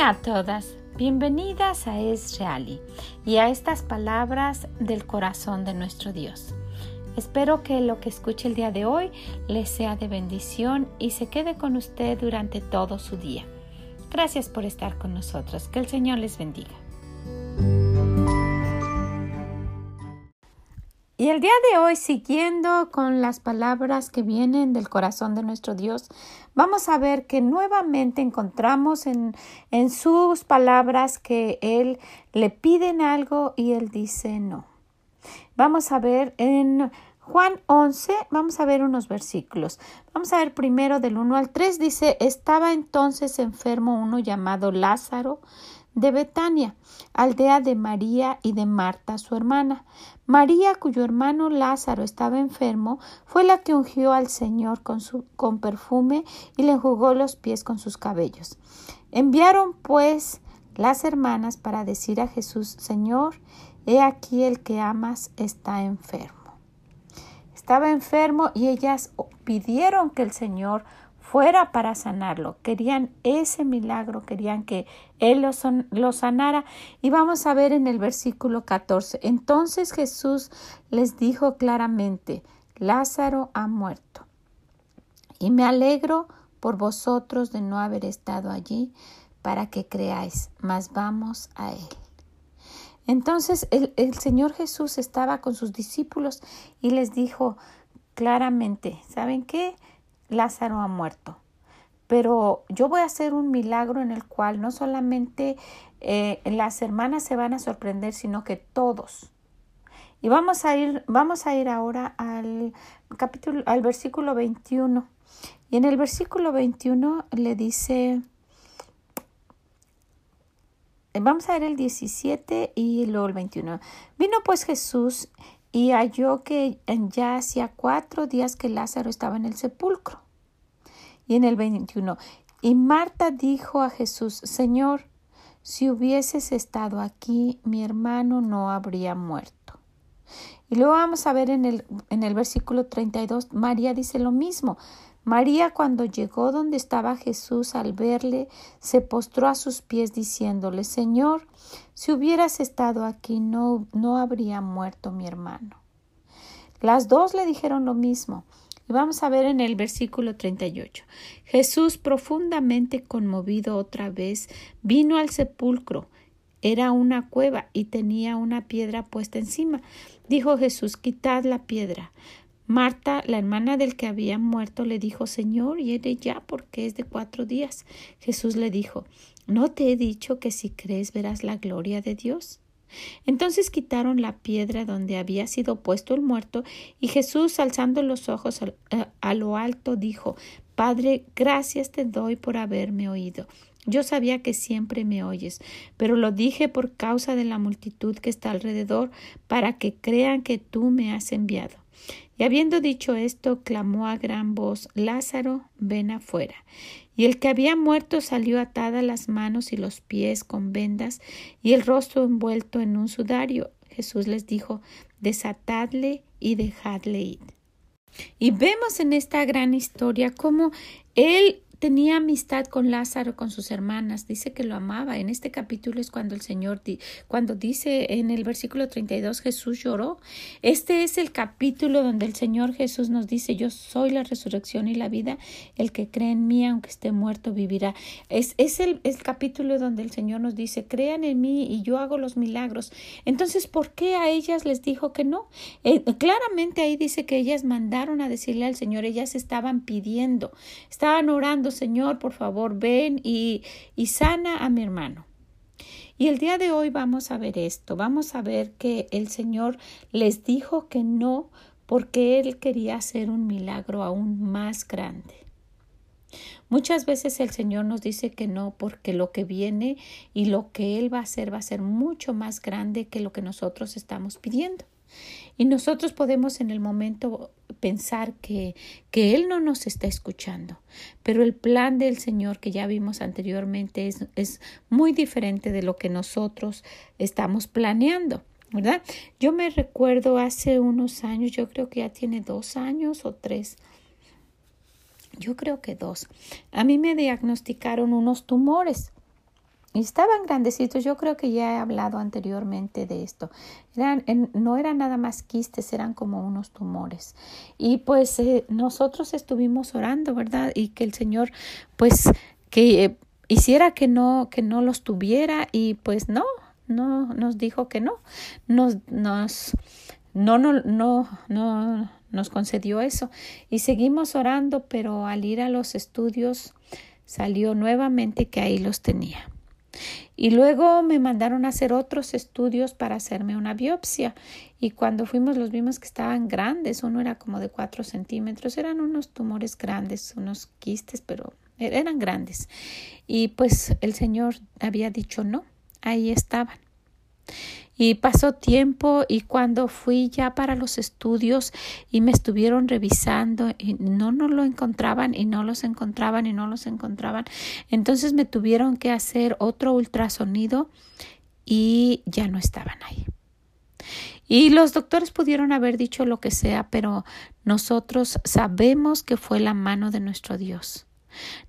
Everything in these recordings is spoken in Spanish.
Hola a todas, bienvenidas a Es Reali y a estas palabras del corazón de nuestro Dios. Espero que lo que escuche el día de hoy les sea de bendición y se quede con usted durante todo su día. Gracias por estar con nosotros. Que el Señor les bendiga. Y el día de hoy, siguiendo con las palabras que vienen del corazón de nuestro Dios, vamos a ver que nuevamente encontramos en, en sus palabras que Él le piden algo y Él dice no. Vamos a ver en Juan 11, vamos a ver unos versículos. Vamos a ver primero del 1 al 3, dice, estaba entonces enfermo uno llamado Lázaro de Betania, aldea de María y de Marta, su hermana. María, cuyo hermano Lázaro estaba enfermo, fue la que ungió al Señor con, perfume y le enjugó los pies con sus cabellos. Enviaron pues las hermanas para decir a Jesús, Señor, he aquí el que amas está enfermo. Estaba enfermo y ellas pidieron que el Señor fuera para sanarlo. Querían ese milagro, querían que Él lo, sanara. Y vamos a ver en el versículo 14. Entonces Jesús les dijo claramente, Lázaro ha muerto. Y me alegro por vosotros de no haber estado allí para que creáis, mas vamos a Él. Entonces el, el Señor Jesús estaba con sus discípulos y les dijo claramente, ¿saben qué? Lázaro ha muerto. Pero yo voy a hacer un milagro en el cual no solamente eh, las hermanas se van a sorprender, sino que todos. Y vamos a ir, vamos a ir ahora al capítulo, al versículo 21. Y en el versículo 21 le dice, vamos a ver el 17 y luego el 21. Vino pues Jesús y halló que ya hacía cuatro días que Lázaro estaba en el sepulcro. Y en el 21, y Marta dijo a Jesús, Señor, si hubieses estado aquí, mi hermano no habría muerto. Y luego vamos a ver en el, en el versículo 32, María dice lo mismo. María cuando llegó donde estaba Jesús al verle, se postró a sus pies diciéndole, Señor, si hubieras estado aquí no, no habría muerto mi hermano. Las dos le dijeron lo mismo. Y vamos a ver en el versículo 38. Jesús, profundamente conmovido otra vez, vino al sepulcro. Era una cueva y tenía una piedra puesta encima. Dijo Jesús, quitad la piedra. Marta, la hermana del que había muerto, le dijo, Señor, hiere ya porque es de cuatro días. Jesús le dijo, ¿no te he dicho que si crees verás la gloria de Dios? Entonces quitaron la piedra donde había sido puesto el muerto, y Jesús, alzando los ojos a, a lo alto, dijo, Padre, gracias te doy por haberme oído. Yo sabía que siempre me oyes, pero lo dije por causa de la multitud que está alrededor, para que crean que tú me has enviado. Y habiendo dicho esto, clamó a gran voz Lázaro, ven afuera. Y el que había muerto salió atada las manos y los pies con vendas y el rostro envuelto en un sudario. Jesús les dijo desatadle y dejadle ir. Y vemos en esta gran historia cómo él tenía amistad con Lázaro, con sus hermanas, dice que lo amaba. En este capítulo es cuando el Señor, cuando dice en el versículo 32, Jesús lloró. Este es el capítulo donde el Señor Jesús nos dice, yo soy la resurrección y la vida, el que cree en mí, aunque esté muerto, vivirá. Es, es el, capítulo donde el Señor nos dice, crean en mí y yo hago los milagros. Entonces, ¿por qué a ellas les dijo que no? Eh, claramente ahí dice que ellas mandaron a decirle al Señor, ellas estaban pidiendo, estaban orando, Señor, por favor, ven y, y sana a mi hermano. Y el día de hoy vamos a ver esto, vamos a ver que el Señor les dijo que no porque Él quería hacer un milagro aún más grande. Muchas veces el Señor nos dice que no porque lo que viene y lo que Él va a hacer va a ser mucho más grande que lo que nosotros estamos pidiendo. Y nosotros podemos en el momento pensar que, que Él no nos está escuchando, pero el plan del Señor que ya vimos anteriormente es, es muy diferente de lo que nosotros estamos planeando. ¿verdad? Yo me recuerdo hace unos años, yo creo que ya tiene dos años o tres, yo creo que dos, a mí me diagnosticaron unos tumores y estaban grandecitos. Yo creo que ya he hablado anteriormente de esto. No eran nada más quistes, eran como unos tumores. Y pues eh, nosotros estuvimos orando, ¿verdad? Y que el Señor, pues, que eh, hiciera que no, que no los tuviera y pues no, no, nos dijo que no. Nos, nos, no, no, no, no nos concedió eso. Y seguimos orando, pero al ir a los estudios salió nuevamente que ahí los tenía. Y luego me mandaron a hacer otros estudios para hacerme una biopsia. Y cuando fuimos los vimos que estaban grandes. Uno era como de cuatro centímetros. Eran unos tumores grandes, unos quistes, pero er-, eran grandes. Y pues el Señor había dicho no. Ahí estaban. Y pasó tiempo y cuando fui ya para los estudios y me estuvieron revisando y no no lo encontraban y no los encontraban y no los encontraban, entonces me tuvieron que hacer otro ultrasonido y ya no estaban ahí. Y los doctores pudieron haber dicho lo que sea, pero nosotros sabemos que fue la mano de nuestro Dios.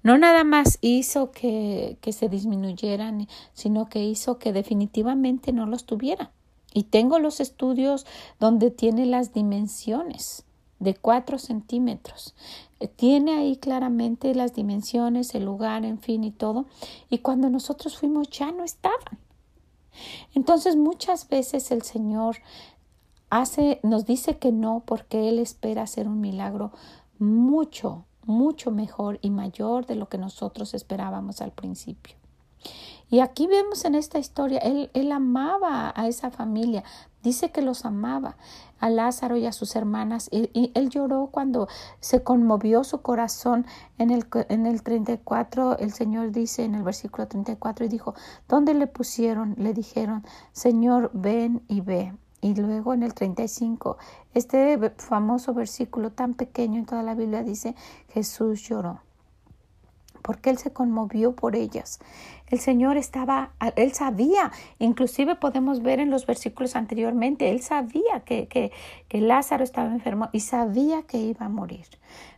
No nada más hizo que, que se disminuyeran, sino que hizo que definitivamente no los tuviera. Y tengo los estudios donde tiene las dimensiones de cuatro centímetros. Eh, tiene ahí claramente las dimensiones, el lugar, en fin y todo. Y cuando nosotros fuimos ya no estaban. Entonces muchas veces el Señor hace, nos dice que no porque Él espera hacer un milagro mucho, mucho mejor y mayor de lo que nosotros esperábamos al principio. Y aquí vemos en esta historia, él, él amaba a esa familia, dice que los amaba, a Lázaro y a sus hermanas, y, él lloró cuando se conmovió su corazón en el, en el 34, el Señor dice en el versículo 34 y dijo, ¿dónde le pusieron? Le dijeron, Señor, ven y ve. Y luego en el 35, este famoso versículo tan pequeño en toda la Biblia dice, Jesús lloró, porque Él se conmovió por ellas. El Señor estaba, Él sabía, inclusive podemos ver en los versículos anteriormente, Él sabía que, que, que Lázaro estaba enfermo y sabía que iba a morir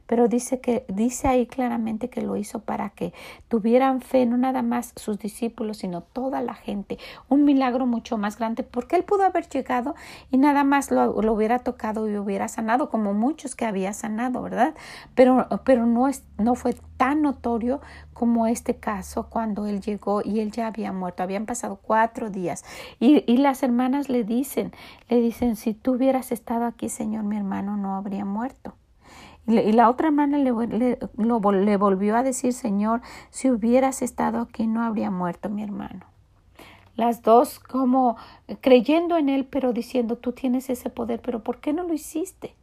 pero dice que dice ahí claramente que lo hizo para que tuvieran fe no nada más sus discípulos sino toda la gente. Un milagro mucho más grande porque él pudo haber llegado y nada más lo, lo hubiera tocado y hubiera sanado como muchos que había sanado verdad pero pero no es no fue tan notorio como este caso cuando él llegó y él ya había muerto. Habían pasado cuatro días. Y, y las hermanas le dicen le dicen si tú hubieras estado aquí señor mi hermano no habría muerto y la otra hermana le, le, volvió a decir, Señor, si hubieras estado aquí no habría muerto mi hermano. Las dos como creyendo en él, pero diciendo, tú tienes ese poder, pero ¿por qué no lo hiciste?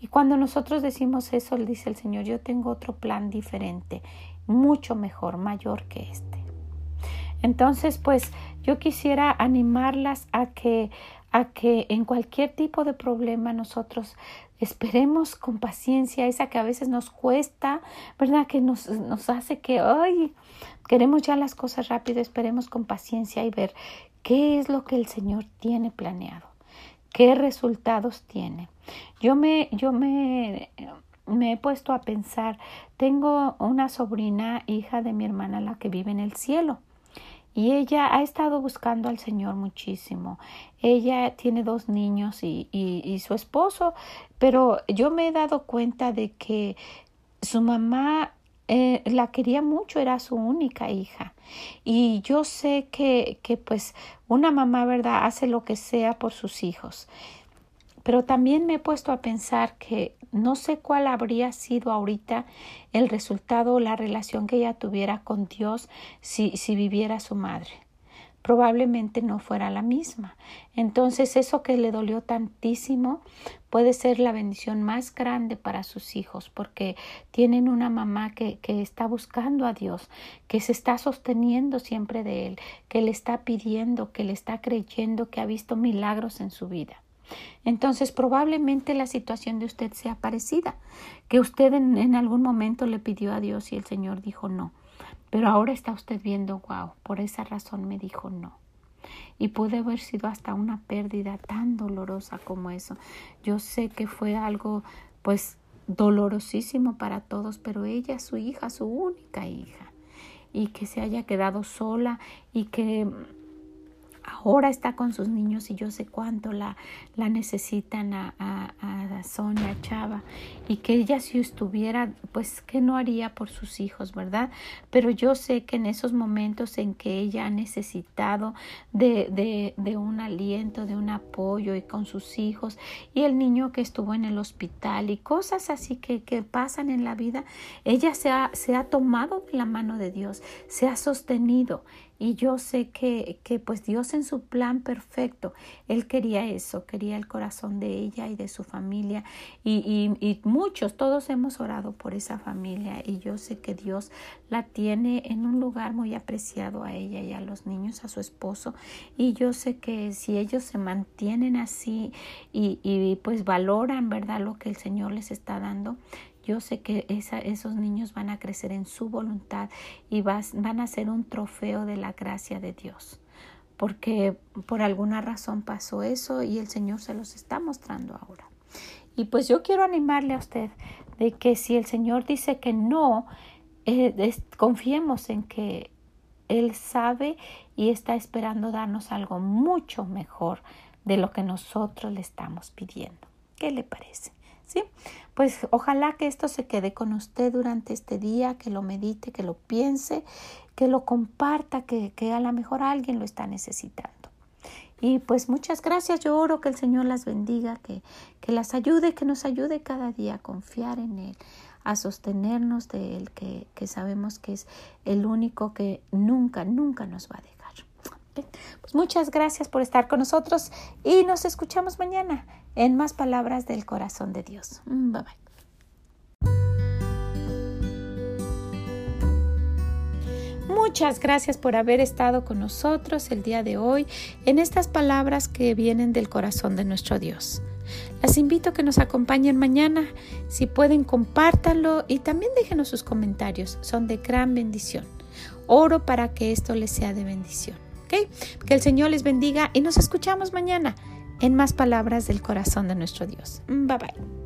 Y cuando nosotros decimos eso, le dice el Señor, yo tengo otro plan diferente, mucho mejor, mayor que este. Entonces, pues yo quisiera animarlas a que a que en cualquier tipo de problema nosotros esperemos con paciencia, esa que a veces nos cuesta, ¿verdad? Que nos, nos hace que, ay, queremos ya las cosas rápido, esperemos con paciencia y ver qué es lo que el Señor tiene planeado, qué resultados tiene. Yo me, yo me, me he puesto a pensar, tengo una sobrina, hija de mi hermana, la que vive en el cielo. Y ella ha estado buscando al Señor muchísimo. Ella tiene dos niños y, y, su esposo, pero yo me he dado cuenta de que su mamá eh, la quería mucho, era su única hija. Y yo sé que, que pues una mamá, ¿verdad?, hace lo que sea por sus hijos. Pero también me he puesto a pensar que no sé cuál habría sido ahorita el resultado o la relación que ella tuviera con Dios si, viviera su madre. Probablemente no fuera la misma. Entonces eso que le dolió tantísimo puede ser la bendición más grande para sus hijos porque tienen una mamá que está buscando a Dios, que se está sosteniendo siempre de Él, que le está pidiendo, que le está creyendo, que ha visto milagros en su vida. Entonces probablemente la situación de usted sea parecida, que usted en, algún momento le pidió a Dios y el Señor dijo no, pero ahora está usted viendo, wow, por esa razón me dijo no. Y puede haber sido hasta una pérdida tan dolorosa como eso. Yo sé que fue algo pues dolorosísimo para todos, pero ella, su hija, su única hija. y que se haya quedado sola y que ahora está con sus niños y yo sé cuánto la, la necesitan a, a, Sonia Chava y que ella si estuviera, pues que no haría por sus hijos, ¿verdad? Pero yo sé que en esos momentos en que ella ha necesitado de, de, de un aliento, de un apoyo y con sus hijos y el niño que estuvo en el hospital y cosas así que, que pasan en la vida, ella se ha, se ha tomado de la mano de Dios, se ha sostenido y yo sé que, que pues Dios en su plan perfecto, Él quería eso, quería el corazón de ella y de su familia. Y, y, muchos, todos hemos orado por esa familia y yo sé que Dios la tiene en un lugar muy apreciado a ella y a los niños, a su esposo. Y yo sé que si ellos se mantienen así y, y pues valoran, ¿verdad?, lo que el Señor les está dando, yo sé que esos niños van a crecer en su voluntad y van a ser un trofeo de la gracia de Dios. Porque por alguna razón pasó eso y el Señor se los está mostrando ahora. Y pues yo quiero animarle a usted de que si el Señor dice que no, eh, confiemos en que Él sabe y está esperando darnos algo mucho mejor de lo que nosotros le estamos pidiendo. ¿Qué le parece? ¿Sí? Pues ojalá que esto se quede con usted durante este día, que lo medite, que lo piense, que lo comparta, que, que a lo mejor alguien lo está necesitando. Y pues muchas gracias, yo oro que el Señor las bendiga, que, que las ayude, que nos ayude cada día a confiar en Él, a sostenernos de Él, que, que sabemos que es el único que nunca, nunca nos va a dejar. Pues muchas gracias por estar con nosotros y nos escuchamos mañana en más palabras del corazón de Dios. Mm, bye bye. Muchas gracias por haber estado con nosotros el día de hoy en estas palabras que vienen del corazón de nuestro Dios. Las invito a que nos acompañen mañana. Si pueden, compártanlo y también déjenos sus comentarios. Son de gran bendición. Oro para que esto les sea de bendición. Que el Señor les bendiga y nos escuchamos mañana en más palabras del corazón de nuestro Dios. Bye bye.